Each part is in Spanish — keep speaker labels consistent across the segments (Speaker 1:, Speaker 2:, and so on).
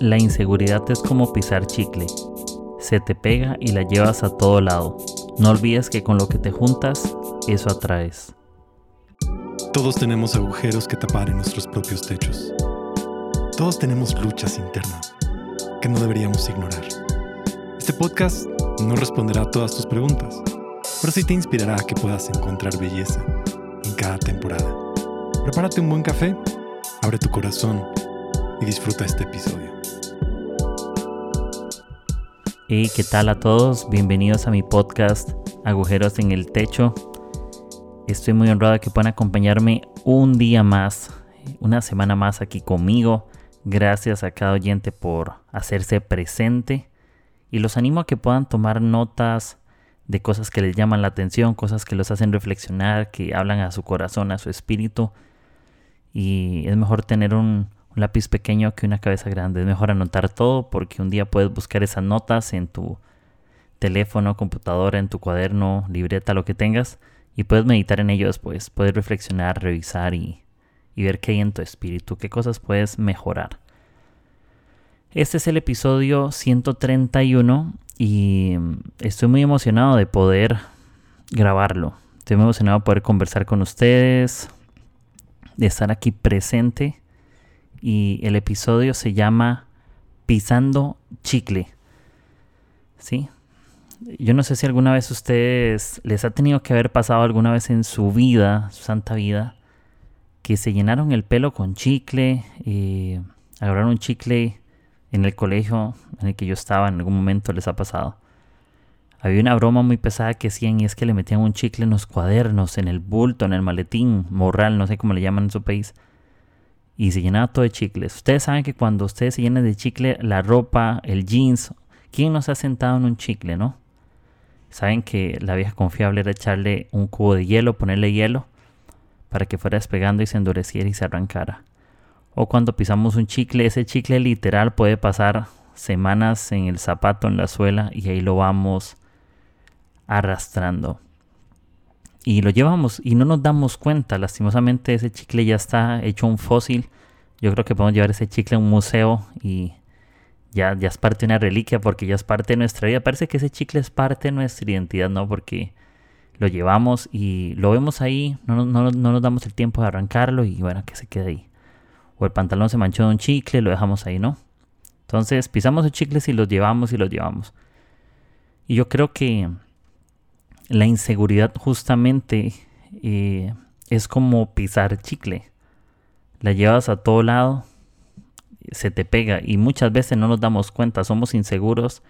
Speaker 1: La inseguridad es como pisar chicle. Se te pega y la llevas a todo lado. No olvides que con lo que te juntas, eso atraes.
Speaker 2: Todos tenemos agujeros que tapar en nuestros propios techos. Todos tenemos luchas internas que no deberíamos ignorar. Este podcast no responderá a todas tus preguntas, pero sí te inspirará a que puedas encontrar belleza en cada temporada. Prepárate un buen café, abre tu corazón y disfruta este episodio.
Speaker 1: Hey, ¿qué tal a todos? Bienvenidos a mi podcast Agujeros en el Techo. Estoy muy honrado de que puedan acompañarme un día más, una semana más aquí conmigo. Gracias a cada oyente por hacerse presente. Y los animo a que puedan tomar notas de cosas que les llaman la atención, cosas que los hacen reflexionar, que hablan a su corazón, a su espíritu. Y es mejor tener un, un lápiz pequeño que una cabeza grande. Es mejor anotar todo porque un día puedes buscar esas notas en tu teléfono, computadora, en tu cuaderno, libreta, lo que tengas, y puedes meditar en ello después. Puedes reflexionar, revisar y, y ver qué hay en tu espíritu, qué cosas puedes mejorar. Este es el episodio 131 y estoy muy emocionado de poder grabarlo. Estoy muy emocionado de poder conversar con ustedes, de estar aquí presente y el episodio se llama Pisando Chicle. ¿Sí? Yo no sé si alguna vez ustedes les ha tenido que haber pasado alguna vez en su vida, su santa vida, que se llenaron el pelo con chicle, eh, agarraron un chicle en el colegio en el que yo estaba, en algún momento les ha pasado. Había una broma muy pesada que hacían y es que le metían un chicle en los cuadernos, en el bulto, en el maletín, morral, no sé cómo le llaman en su país y se llenaba todo de chicles. Ustedes saben que cuando ustedes se llenan de chicle, la ropa, el jeans, ¿quién no se ha sentado en un chicle, no? Saben que la vieja confiable era echarle un cubo de hielo, ponerle hielo, para que fuera despegando y se endureciera y se arrancara. O cuando pisamos un chicle, ese chicle literal puede pasar semanas en el zapato, en la suela, y ahí lo vamos arrastrando y lo llevamos y no nos damos cuenta. Lastimosamente ese chicle ya está hecho un fósil. Yo creo que podemos llevar ese chicle a un museo y ya, ya es parte de una reliquia porque ya es parte de nuestra vida. Parece que ese chicle es parte de nuestra identidad, ¿no? Porque lo llevamos y lo vemos ahí, no, no, no nos damos el tiempo de arrancarlo y bueno, que se quede ahí. O el pantalón se manchó de un chicle, lo dejamos ahí, ¿no? Entonces pisamos los chicles y los llevamos y los llevamos. Y yo creo que la inseguridad justamente eh, es como pisar chicle. La llevas a todo lado, se te pega y muchas veces no nos damos cuenta, somos inseguros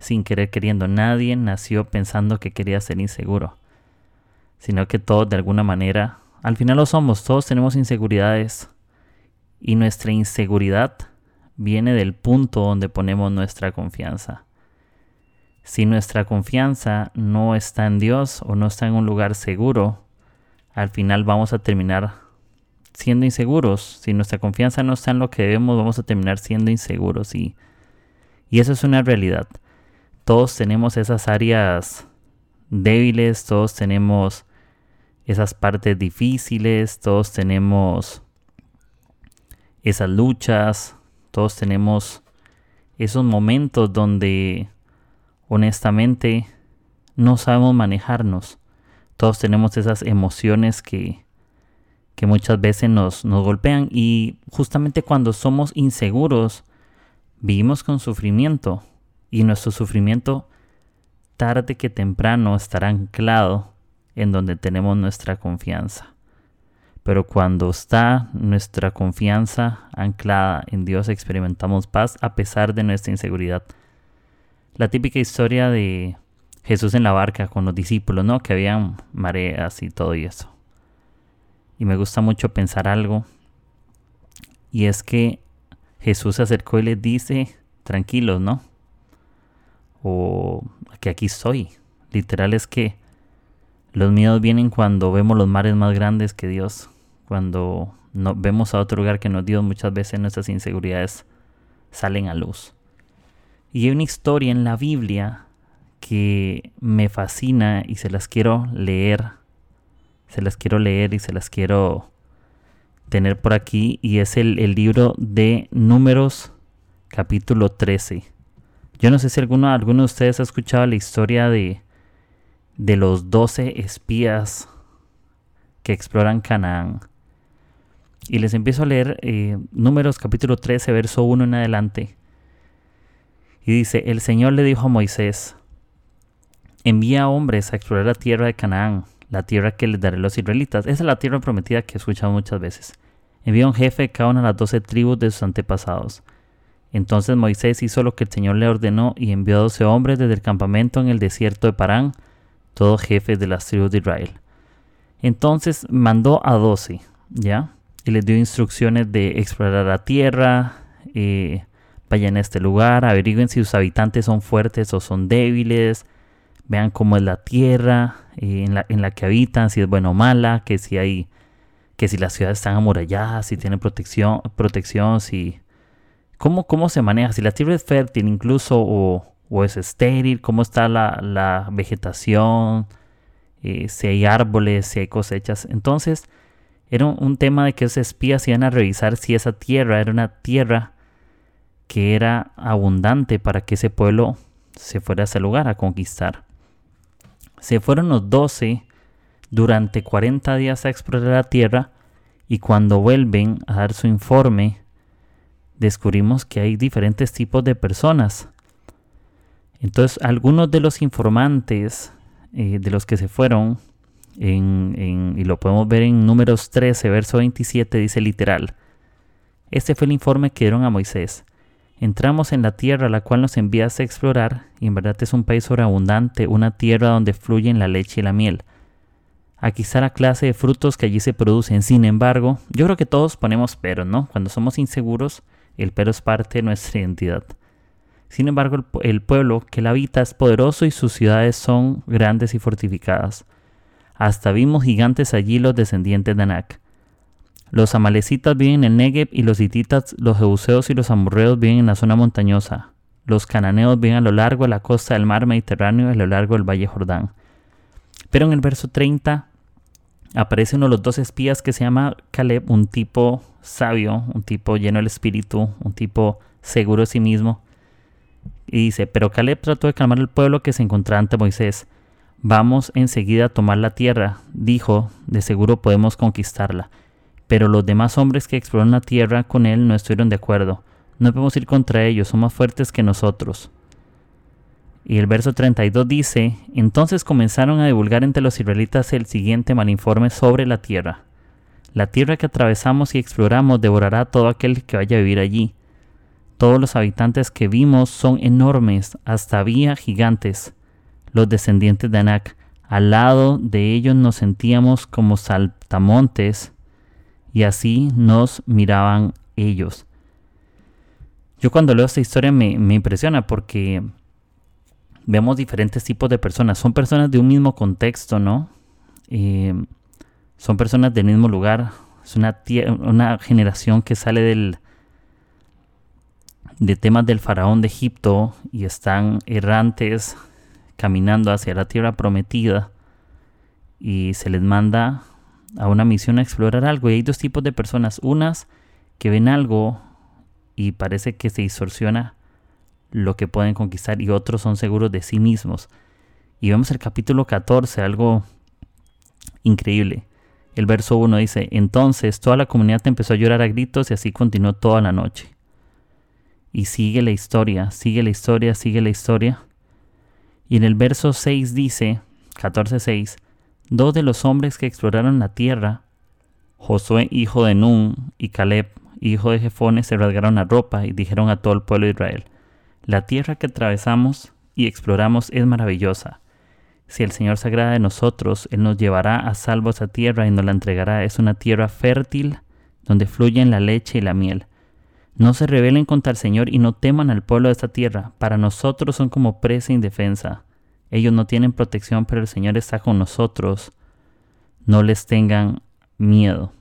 Speaker 1: sin querer queriendo. Nadie nació pensando que quería ser inseguro, sino que todos de alguna manera, al final lo somos, todos tenemos inseguridades y nuestra inseguridad viene del punto donde ponemos nuestra confianza. Si nuestra confianza no está en Dios o no está en un lugar seguro, al final vamos a terminar siendo inseguros. Si nuestra confianza no está en lo que debemos, vamos a terminar siendo inseguros. Y, y eso es una realidad. Todos tenemos esas áreas débiles, todos tenemos esas partes difíciles, todos tenemos esas luchas, todos tenemos esos momentos donde honestamente no sabemos manejarnos. Todos tenemos esas emociones que, que muchas veces nos, nos golpean y justamente cuando somos inseguros vivimos con sufrimiento y nuestro sufrimiento tarde que temprano estará anclado en donde tenemos nuestra confianza. Pero cuando está nuestra confianza anclada en Dios experimentamos paz a pesar de nuestra inseguridad la típica historia de Jesús en la barca con los discípulos, ¿no? Que habían mareas y todo y eso. Y me gusta mucho pensar algo. Y es que Jesús se acercó y les dice, tranquilos, ¿no? O que aquí estoy. Literal es que los miedos vienen cuando vemos los mares más grandes que Dios. Cuando no, vemos a otro lugar que nos Dios, muchas veces nuestras inseguridades salen a luz. Y hay una historia en la Biblia que me fascina y se las quiero leer. Se las quiero leer y se las quiero tener por aquí. Y es el, libro de Números capítulo 13. Yo no sé si alguno, alguno de ustedes ha escuchado la historia de, de los 12 espías que exploran Canaán. Y les empiezo a leer eh, Números capítulo 13, verso 1 en adelante. Y dice, el Señor le dijo a Moisés, envía hombres a explorar la tierra de Canaán, la tierra que les daré a los israelitas. Esa es la tierra prometida que he escuchado muchas veces. Envía un jefe de cada una de las doce tribus de sus antepasados. Entonces Moisés hizo lo que el Señor le ordenó y envió a doce hombres desde el campamento en el desierto de Parán, todos jefes de las tribus de Israel. Entonces mandó a doce, ¿ya? Y les dio instrucciones de explorar la tierra, eh, vayan a este lugar, averigüen si sus habitantes son fuertes o son débiles, vean cómo es la tierra eh, en, la, en, la, que habitan, si es buena o mala, que si hay, que si las ciudades están amuralladas, si tienen protección, protección, si cómo, cómo se maneja, si la tierra es fértil incluso o, o es estéril, cómo está la, la vegetación, eh, si hay árboles, si hay cosechas. Entonces, era un, tema de que esos espías iban a revisar si esa tierra era una tierra que era abundante para que ese pueblo se fuera a ese lugar a conquistar. Se fueron los doce durante 40 días a explorar la tierra y cuando vuelven a dar su informe, descubrimos que hay diferentes tipos de personas. Entonces, algunos de los informantes eh, de los que se fueron, en, y lo podemos ver en números 13, verso 27, dice literal, este fue el informe que dieron a Moisés. Entramos en la tierra a la cual nos envías a explorar, y en verdad es un país sobreabundante, una tierra donde fluyen la leche y la miel. Aquí está la clase de frutos que allí se producen. Sin embargo, yo creo que todos ponemos pero, ¿no? Cuando somos inseguros, el pero es parte de nuestra identidad. Sin embargo, el pueblo que la habita es poderoso y sus ciudades son grandes y fortificadas. Hasta vimos gigantes allí los descendientes de Anak. Los amalecitas viven en el Negev y los hititas, los jebuseos y los amorreos viven en la zona montañosa. Los cananeos viven a lo largo de la costa del mar Mediterráneo y a lo largo del valle Jordán. Pero en el verso 30 aparece uno de los dos espías que se llama Caleb, un tipo sabio, un tipo lleno del espíritu, un tipo seguro de sí mismo. Y dice, pero Caleb trató de calmar al pueblo que se encontraba ante Moisés. Vamos enseguida a tomar la tierra, dijo, de seguro podemos conquistarla. Pero los demás hombres que exploraron la tierra con él no estuvieron de acuerdo. No podemos ir contra ellos, son más fuertes que nosotros. Y el verso 32 dice, entonces comenzaron a divulgar entre los israelitas el siguiente malinforme sobre la tierra. La tierra que atravesamos y exploramos devorará a todo aquel que vaya a vivir allí. Todos los habitantes que vimos son enormes, hasta había gigantes, los descendientes de Anak. Al lado de ellos nos sentíamos como saltamontes y así nos miraban ellos. Yo cuando leo esta historia me, impresiona porque vemos diferentes tipos de personas. Son personas de un mismo contexto, ¿no? Eh, son personas del mismo lugar. Es una, una generación que sale del, de temas del faraón de Egipto y están errantes caminando hacia la tierra prometida y se les manda a una misión a explorar algo. Y hay dos tipos de personas. Unas que ven algo y parece que se distorsiona lo que pueden conquistar y otros son seguros de sí mismos. Y vemos el capítulo 14, algo increíble. El verso 1 dice, entonces toda la comunidad empezó a llorar a gritos y así continuó toda la noche. Y sigue la historia, sigue la historia, sigue la historia. Y en el verso 6 dice, 14.6, dos de los hombres que exploraron la tierra, Josué hijo de Nun y Caleb hijo de Jefones, se rasgaron la ropa y dijeron a todo el pueblo de Israel, la tierra que atravesamos y exploramos es maravillosa. Si el Señor se agrada de nosotros, Él nos llevará a salvo a esa tierra y nos la entregará. Es una tierra fértil donde fluyen la leche y la miel. No se rebelen contra el Señor y no teman al pueblo de esta tierra. Para nosotros son como presa indefensa. Ellos no tienen protección, pero el Señor está con nosotros. No les tengan miedo.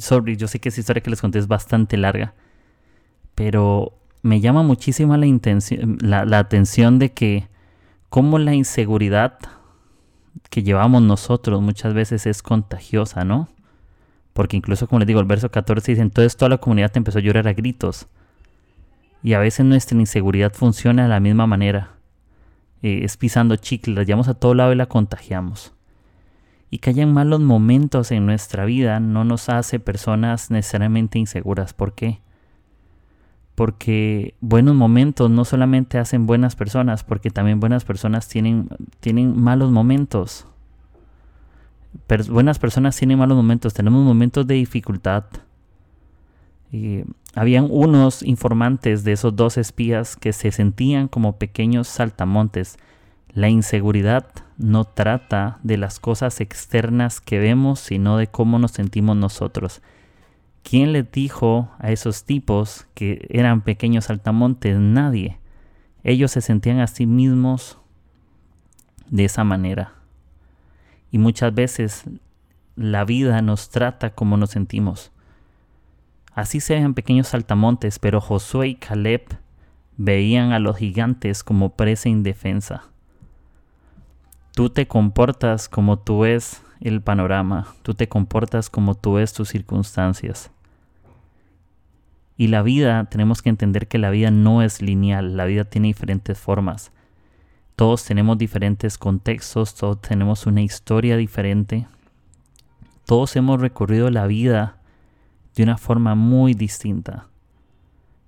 Speaker 1: Sorry, yo sé que esa historia que les conté es bastante larga, pero me llama muchísimo la, la, la atención de que cómo la inseguridad que llevamos nosotros muchas veces es contagiosa, ¿no? Porque incluso, como les digo, el verso 14 dice, entonces toda la comunidad empezó a llorar a gritos. Y a veces nuestra inseguridad funciona de la misma manera. Eh, es pisando chicle, la llevamos a todo lado y la contagiamos. Y que hayan malos momentos en nuestra vida no nos hace personas necesariamente inseguras. ¿Por qué? Porque buenos momentos no solamente hacen buenas personas, porque también buenas personas tienen, tienen malos momentos. buenas personas tienen malos momentos. Tenemos momentos de dificultad. Y habían unos informantes de esos dos espías que se sentían como pequeños saltamontes. La inseguridad no trata de las cosas externas que vemos, sino de cómo nos sentimos nosotros. ¿Quién les dijo a esos tipos que eran pequeños saltamontes? Nadie. Ellos se sentían a sí mismos de esa manera. Y muchas veces la vida nos trata como nos sentimos. Así se ven pequeños saltamontes, pero Josué y Caleb veían a los gigantes como presa indefensa. Tú te comportas como tú ves el panorama, tú te comportas como tú ves tus circunstancias. Y la vida, tenemos que entender que la vida no es lineal, la vida tiene diferentes formas. Todos tenemos diferentes contextos, todos tenemos una historia diferente. Todos hemos recorrido la vida de una forma muy distinta.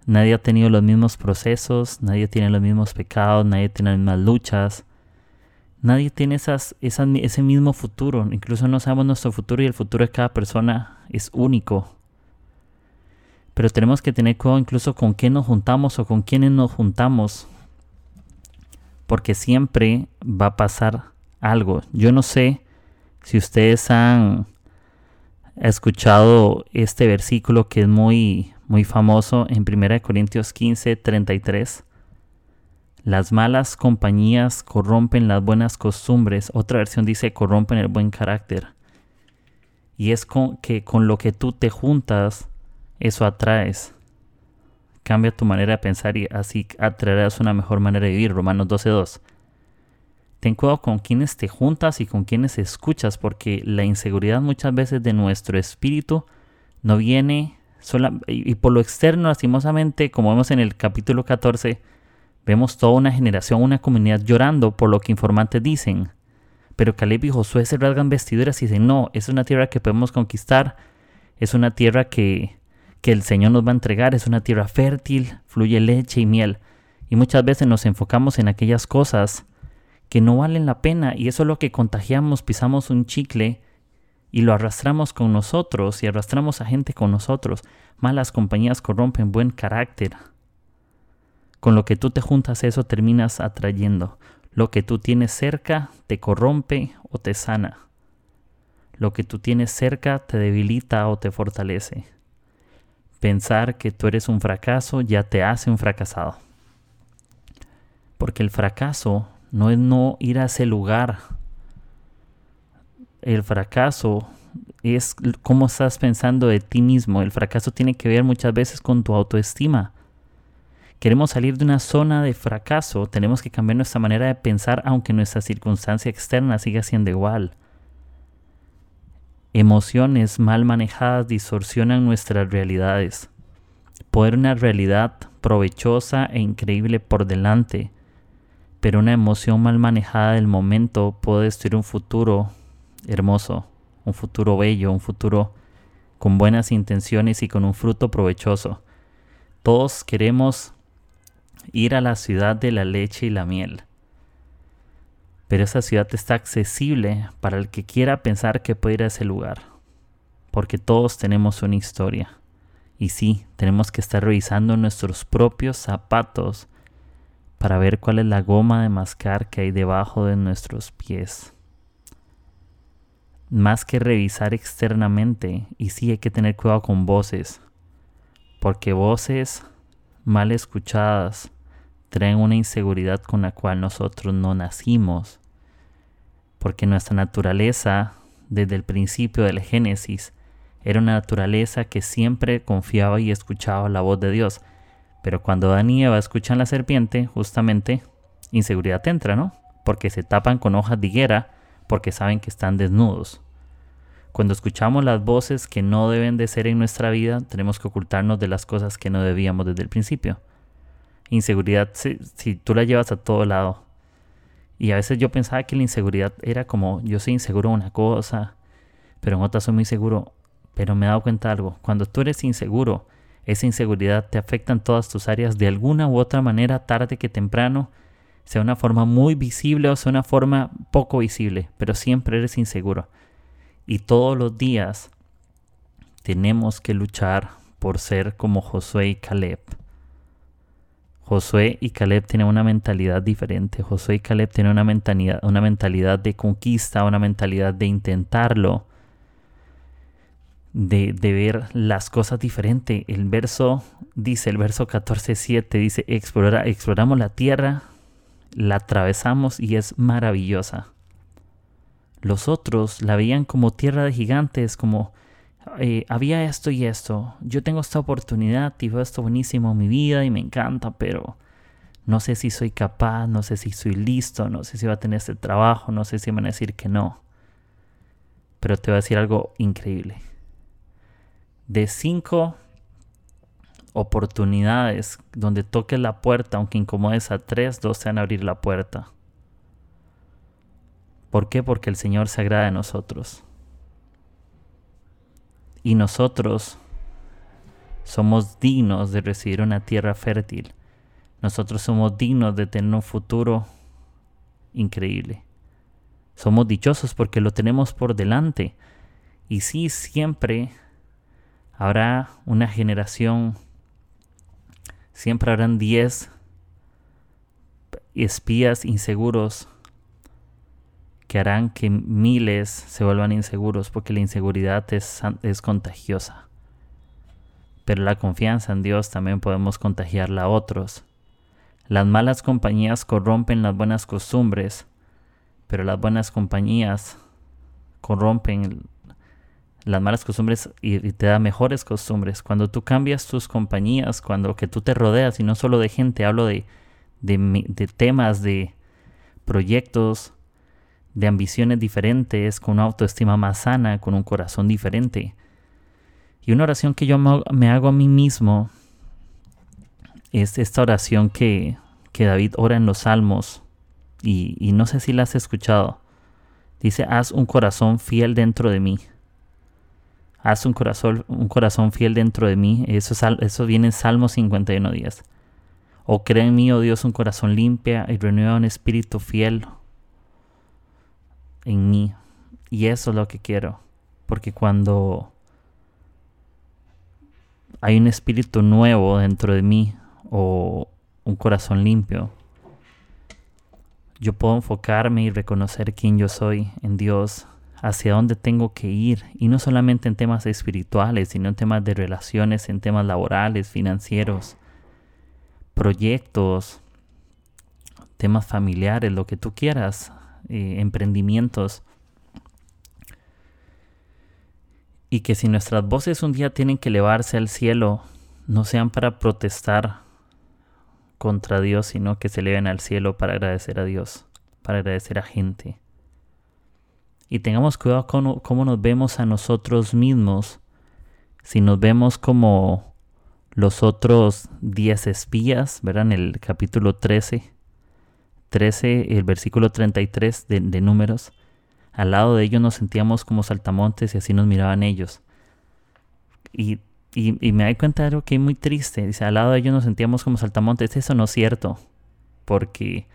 Speaker 1: Nadie ha tenido los mismos procesos, nadie tiene los mismos pecados, nadie tiene las mismas luchas. Nadie tiene esas, ese mismo futuro. Incluso no sabemos nuestro futuro y el futuro de cada persona es único. Pero tenemos que tener cuidado incluso con quién nos juntamos o con quiénes nos juntamos. Porque siempre va a pasar algo. Yo no sé si ustedes han escuchado este versículo que es muy, muy famoso en 1 Corintios 15, 33. Las malas compañías corrompen las buenas costumbres. Otra versión dice corrompen el buen carácter. Y es que con lo que tú te juntas, eso atraes. Cambia tu manera de pensar y así atraerás una mejor manera de vivir. Romanos 12.2. Ten cuidado con quienes te juntas y con quienes escuchas, porque la inseguridad muchas veces de nuestro espíritu no viene sola, y, por lo externo, lastimosamente, como vemos en el capítulo 14, vemos toda una generación, una comunidad llorando por lo que informantes dicen. Pero Caleb y Josué se rasgan vestiduras y dicen, no, es una tierra que podemos conquistar, es una tierra que, que el Señor nos va a entregar, es una tierra fértil, fluye leche y miel. Y muchas veces nos enfocamos en aquellas cosas que no valen la pena y eso es lo que contagiamos, pisamos un chicle y lo arrastramos con nosotros y arrastramos a gente con nosotros. Malas compañías corrompen buen carácter. Con lo que tú te juntas eso terminas atrayendo. Lo que tú tienes cerca te corrompe o te sana. Lo que tú tienes cerca te debilita o te fortalece. Pensar que tú eres un fracaso ya te hace un fracasado. Porque el fracaso no es no ir a ese lugar. El fracaso es cómo estás pensando de ti mismo. El fracaso tiene que ver muchas veces con tu autoestima. Queremos salir de una zona de fracaso, tenemos que cambiar nuestra manera de pensar aunque nuestra circunstancia externa siga siendo igual. Emociones mal manejadas distorsionan nuestras realidades. Poder una realidad provechosa e increíble por delante pero una emoción mal manejada del momento puede destruir un futuro hermoso, un futuro bello, un futuro con buenas intenciones y con un fruto provechoso. Todos queremos ir a la ciudad de la leche y la miel. Pero esa ciudad está accesible para el que quiera pensar que puede ir a ese lugar. Porque todos tenemos una historia. Y sí, tenemos que estar revisando nuestros propios zapatos para ver cuál es la goma de mascar que hay debajo de nuestros pies. Más que revisar externamente, y sí hay que tener cuidado con voces, porque voces mal escuchadas traen una inseguridad con la cual nosotros no nacimos, porque nuestra naturaleza, desde el principio del Génesis, era una naturaleza que siempre confiaba y escuchaba la voz de Dios. Pero cuando Adán y Eva escuchan la serpiente, justamente, inseguridad entra, ¿no? Porque se tapan con hojas de higuera porque saben que están desnudos. Cuando escuchamos las voces que no deben de ser en nuestra vida, tenemos que ocultarnos de las cosas que no debíamos desde el principio. Inseguridad si, si tú la llevas a todo lado. Y a veces yo pensaba que la inseguridad era como yo soy inseguro en una cosa, pero en otra soy muy seguro. Pero me he dado cuenta de algo. Cuando tú eres inseguro, esa inseguridad te afecta en todas tus áreas de alguna u otra manera, tarde que temprano, sea una forma muy visible o sea una forma poco visible, pero siempre eres inseguro. Y todos los días tenemos que luchar por ser como Josué y Caleb. Josué y Caleb tienen una mentalidad diferente. Josué y Caleb tienen una mentalidad, una mentalidad de conquista, una mentalidad de intentarlo, de, ver las cosas diferente. El verso dice, el verso 14.7 dice, Explora, exploramos la tierra, la atravesamos y es maravillosa. Los otros la veían como tierra de gigantes, como eh, había esto y esto, yo tengo esta oportunidad y veo esto buenísimo en mi vida y me encanta, pero no sé si soy capaz, no sé si soy listo, no sé si voy a tener este trabajo, no sé si me van a decir que no. Pero te voy a decir algo increíble. De cinco oportunidades donde toques la puerta, aunque incomodes a tres, dos se van a abrir la puerta. ¿Por qué? Porque el Señor se agrada de nosotros. Y nosotros somos dignos de recibir una tierra fértil. Nosotros somos dignos de tener un futuro increíble. Somos dichosos porque lo tenemos por delante. Y sí, siempre habrá una generación Siempre habrán 10 espías inseguros que harán que miles se vuelvan inseguros porque la inseguridad es, es contagiosa. Pero la confianza en Dios también podemos contagiarla a otros. Las malas compañías corrompen las buenas costumbres, pero las buenas compañías corrompen las malas costumbres y, te da mejores costumbres. Cuando tú cambias tus compañías, cuando que tú te rodeas, y no solo de gente, hablo de, de, temas, de proyectos, de ambiciones diferentes, con una autoestima más sana, con un corazón diferente. Y una oración que yo me hago a mí mismo es esta oración que, que David ora en los salmos, y, y no sé si la has escuchado. Dice, haz un corazón fiel dentro de mí haz un corazón, un corazón fiel dentro de mí. Eso, eso viene en Salmo 51 días. O cree en mí, oh Dios, un corazón limpia y renueva un espíritu fiel en mí. Y eso es lo que quiero. Porque cuando hay un espíritu nuevo dentro de mí o un corazón limpio, yo puedo enfocarme y reconocer quién yo soy en Dios hacia dónde tengo que ir, y no solamente en temas espirituales, sino en temas de relaciones, en temas laborales, financieros, proyectos, temas familiares, lo que tú quieras, eh, emprendimientos. Y que si nuestras voces un día tienen que elevarse al cielo, no sean para protestar contra Dios, sino que se eleven al cielo para agradecer a Dios, para agradecer a gente y tengamos cuidado con cómo nos vemos a nosotros mismos. Si nos vemos como los otros 10 espías, ¿verdad? En el capítulo 13, 13, el versículo 33 de, de números, al lado de ellos nos sentíamos como saltamontes y así nos miraban ellos. Y, y, y me doy cuenta de algo que es muy triste. Dice, al lado de ellos nos sentíamos como saltamontes. Eso no es cierto. Porque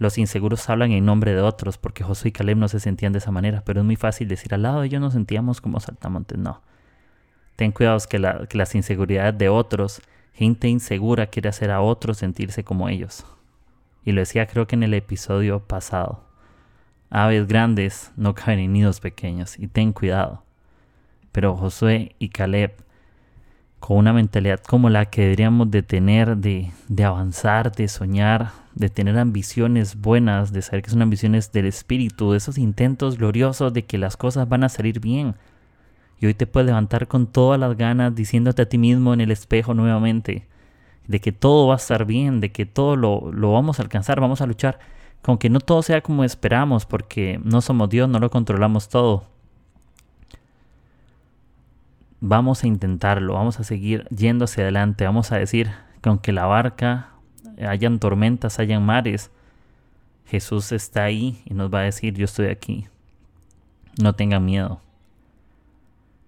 Speaker 1: los inseguros hablan en nombre de otros, porque Josué y Caleb no se sentían de esa manera, pero es muy fácil decir al lado de ellos nos sentíamos como saltamontes. No. Ten cuidado que, la, que las inseguridades de otros, gente insegura quiere hacer a otros sentirse como ellos. Y lo decía creo que en el episodio pasado. Aves grandes no caen en nidos pequeños, y ten cuidado. Pero Josué y Caleb con una mentalidad como la que deberíamos de tener, de, de, avanzar, de soñar, de tener ambiciones buenas, de saber que son ambiciones del espíritu, de esos intentos gloriosos de que las cosas van a salir bien. Y hoy te puedes levantar con todas las ganas diciéndote a ti mismo en el espejo nuevamente, de que todo va a estar bien, de que todo lo, lo vamos a alcanzar, vamos a luchar, con que no todo sea como esperamos, porque no somos Dios, no lo controlamos todo vamos a intentarlo, vamos a seguir yendo hacia adelante, vamos a decir que aunque la barca hayan tormentas, hayan mares, Jesús está ahí y nos va a decir, yo estoy aquí. No tengan miedo.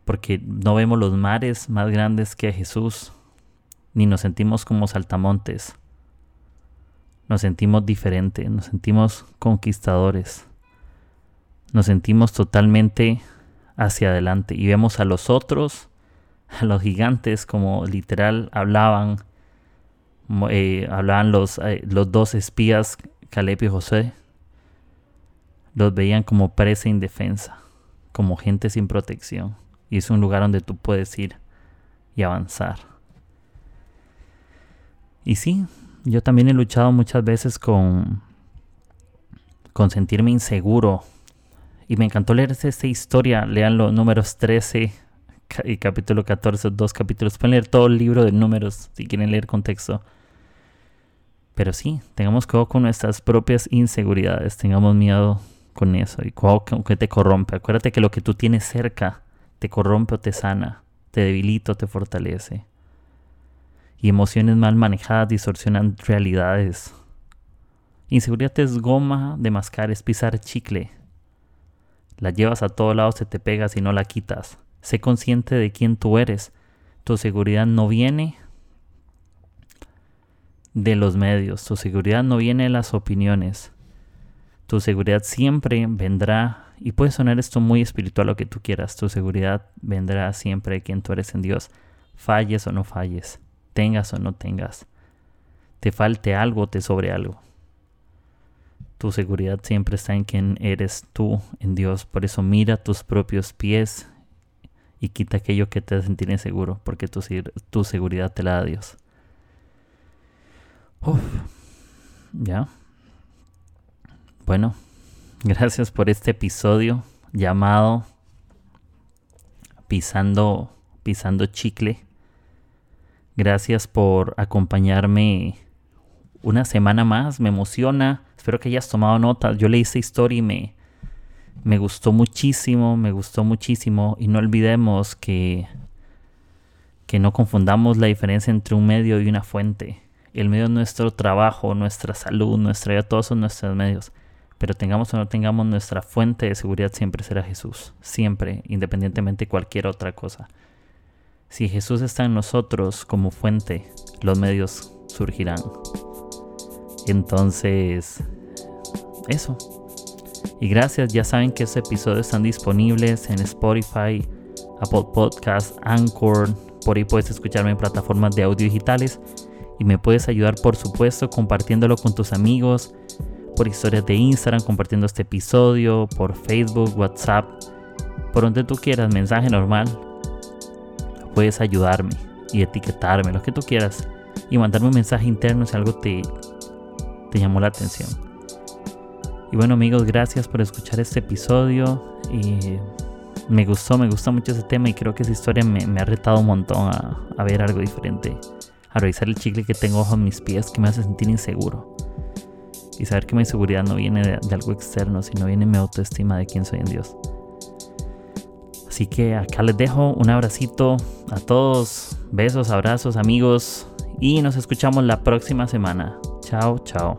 Speaker 1: Porque no vemos los mares más grandes que Jesús, ni nos sentimos como saltamontes. Nos sentimos diferentes, nos sentimos conquistadores. Nos sentimos totalmente hacia adelante y vemos a los otros, a los gigantes, como literal hablaban, eh, hablaban los, eh, los dos espías Caleb y José los veían como presa indefensa, como gente sin protección. Y es un lugar donde tú puedes ir y avanzar. Y sí, yo también he luchado muchas veces con, con sentirme inseguro. Y me encantó leer esta historia. Lean los números 13 y capítulo 14, dos capítulos. Pueden leer todo el libro de números si quieren leer contexto. Pero sí, tengamos cuidado con nuestras propias inseguridades, tengamos miedo con eso y cuidado que te corrompe. Acuérdate que lo que tú tienes cerca te corrompe o te sana, te debilita o te fortalece. Y emociones mal manejadas distorsionan realidades. Inseguridad es goma de mascar, es pisar chicle. La llevas a todos lados, se te pega si no la quitas. Sé consciente de quién tú eres. Tu seguridad no viene de los medios. Tu seguridad no viene de las opiniones. Tu seguridad siempre vendrá, y puede sonar esto muy espiritual lo que tú quieras, tu seguridad vendrá siempre de quien tú eres en Dios. Falles o no falles, tengas o no tengas, te falte algo te sobre algo. Tu seguridad siempre está en quien eres tú, en Dios. Por eso mira tus propios pies y quita aquello que te hace sentir inseguro, porque tu, tu seguridad te la da Dios. Uf, ya. Bueno, gracias por este episodio llamado Pisando, Pisando Chicle. Gracias por acompañarme una semana más. Me emociona. Espero que hayas tomado nota. Yo leí esta historia y me, me gustó muchísimo. Me gustó muchísimo. Y no olvidemos que, que no confundamos la diferencia entre un medio y una fuente el medio de nuestro trabajo, nuestra salud, nuestra vida, todos son nuestros medios. Pero tengamos o no tengamos, nuestra fuente de seguridad siempre será Jesús. Siempre, independientemente de cualquier otra cosa. Si Jesús está en nosotros como fuente, los medios surgirán. Entonces, eso. Y gracias, ya saben que estos episodios están disponibles en Spotify, Apple Podcasts, Anchor. Por ahí puedes escucharme en plataformas de audio digitales y me puedes ayudar por supuesto compartiéndolo con tus amigos, por historias de Instagram, compartiendo este episodio, por Facebook, WhatsApp, por donde tú quieras, mensaje normal. Puedes ayudarme y etiquetarme, lo que tú quieras, y mandarme un mensaje interno si algo te, te llamó la atención. Y bueno amigos, gracias por escuchar este episodio. Y me gustó, me gustó mucho ese tema y creo que esa historia me, ha retado un montón a, ver algo diferente a revisar el chicle que tengo bajo mis pies que me hace sentir inseguro. Y saber que mi seguridad no viene de, algo externo, sino viene mi autoestima de quién soy en Dios. Así que acá les dejo un abracito a todos, besos, abrazos, amigos, y nos escuchamos la próxima semana. Chao, chao.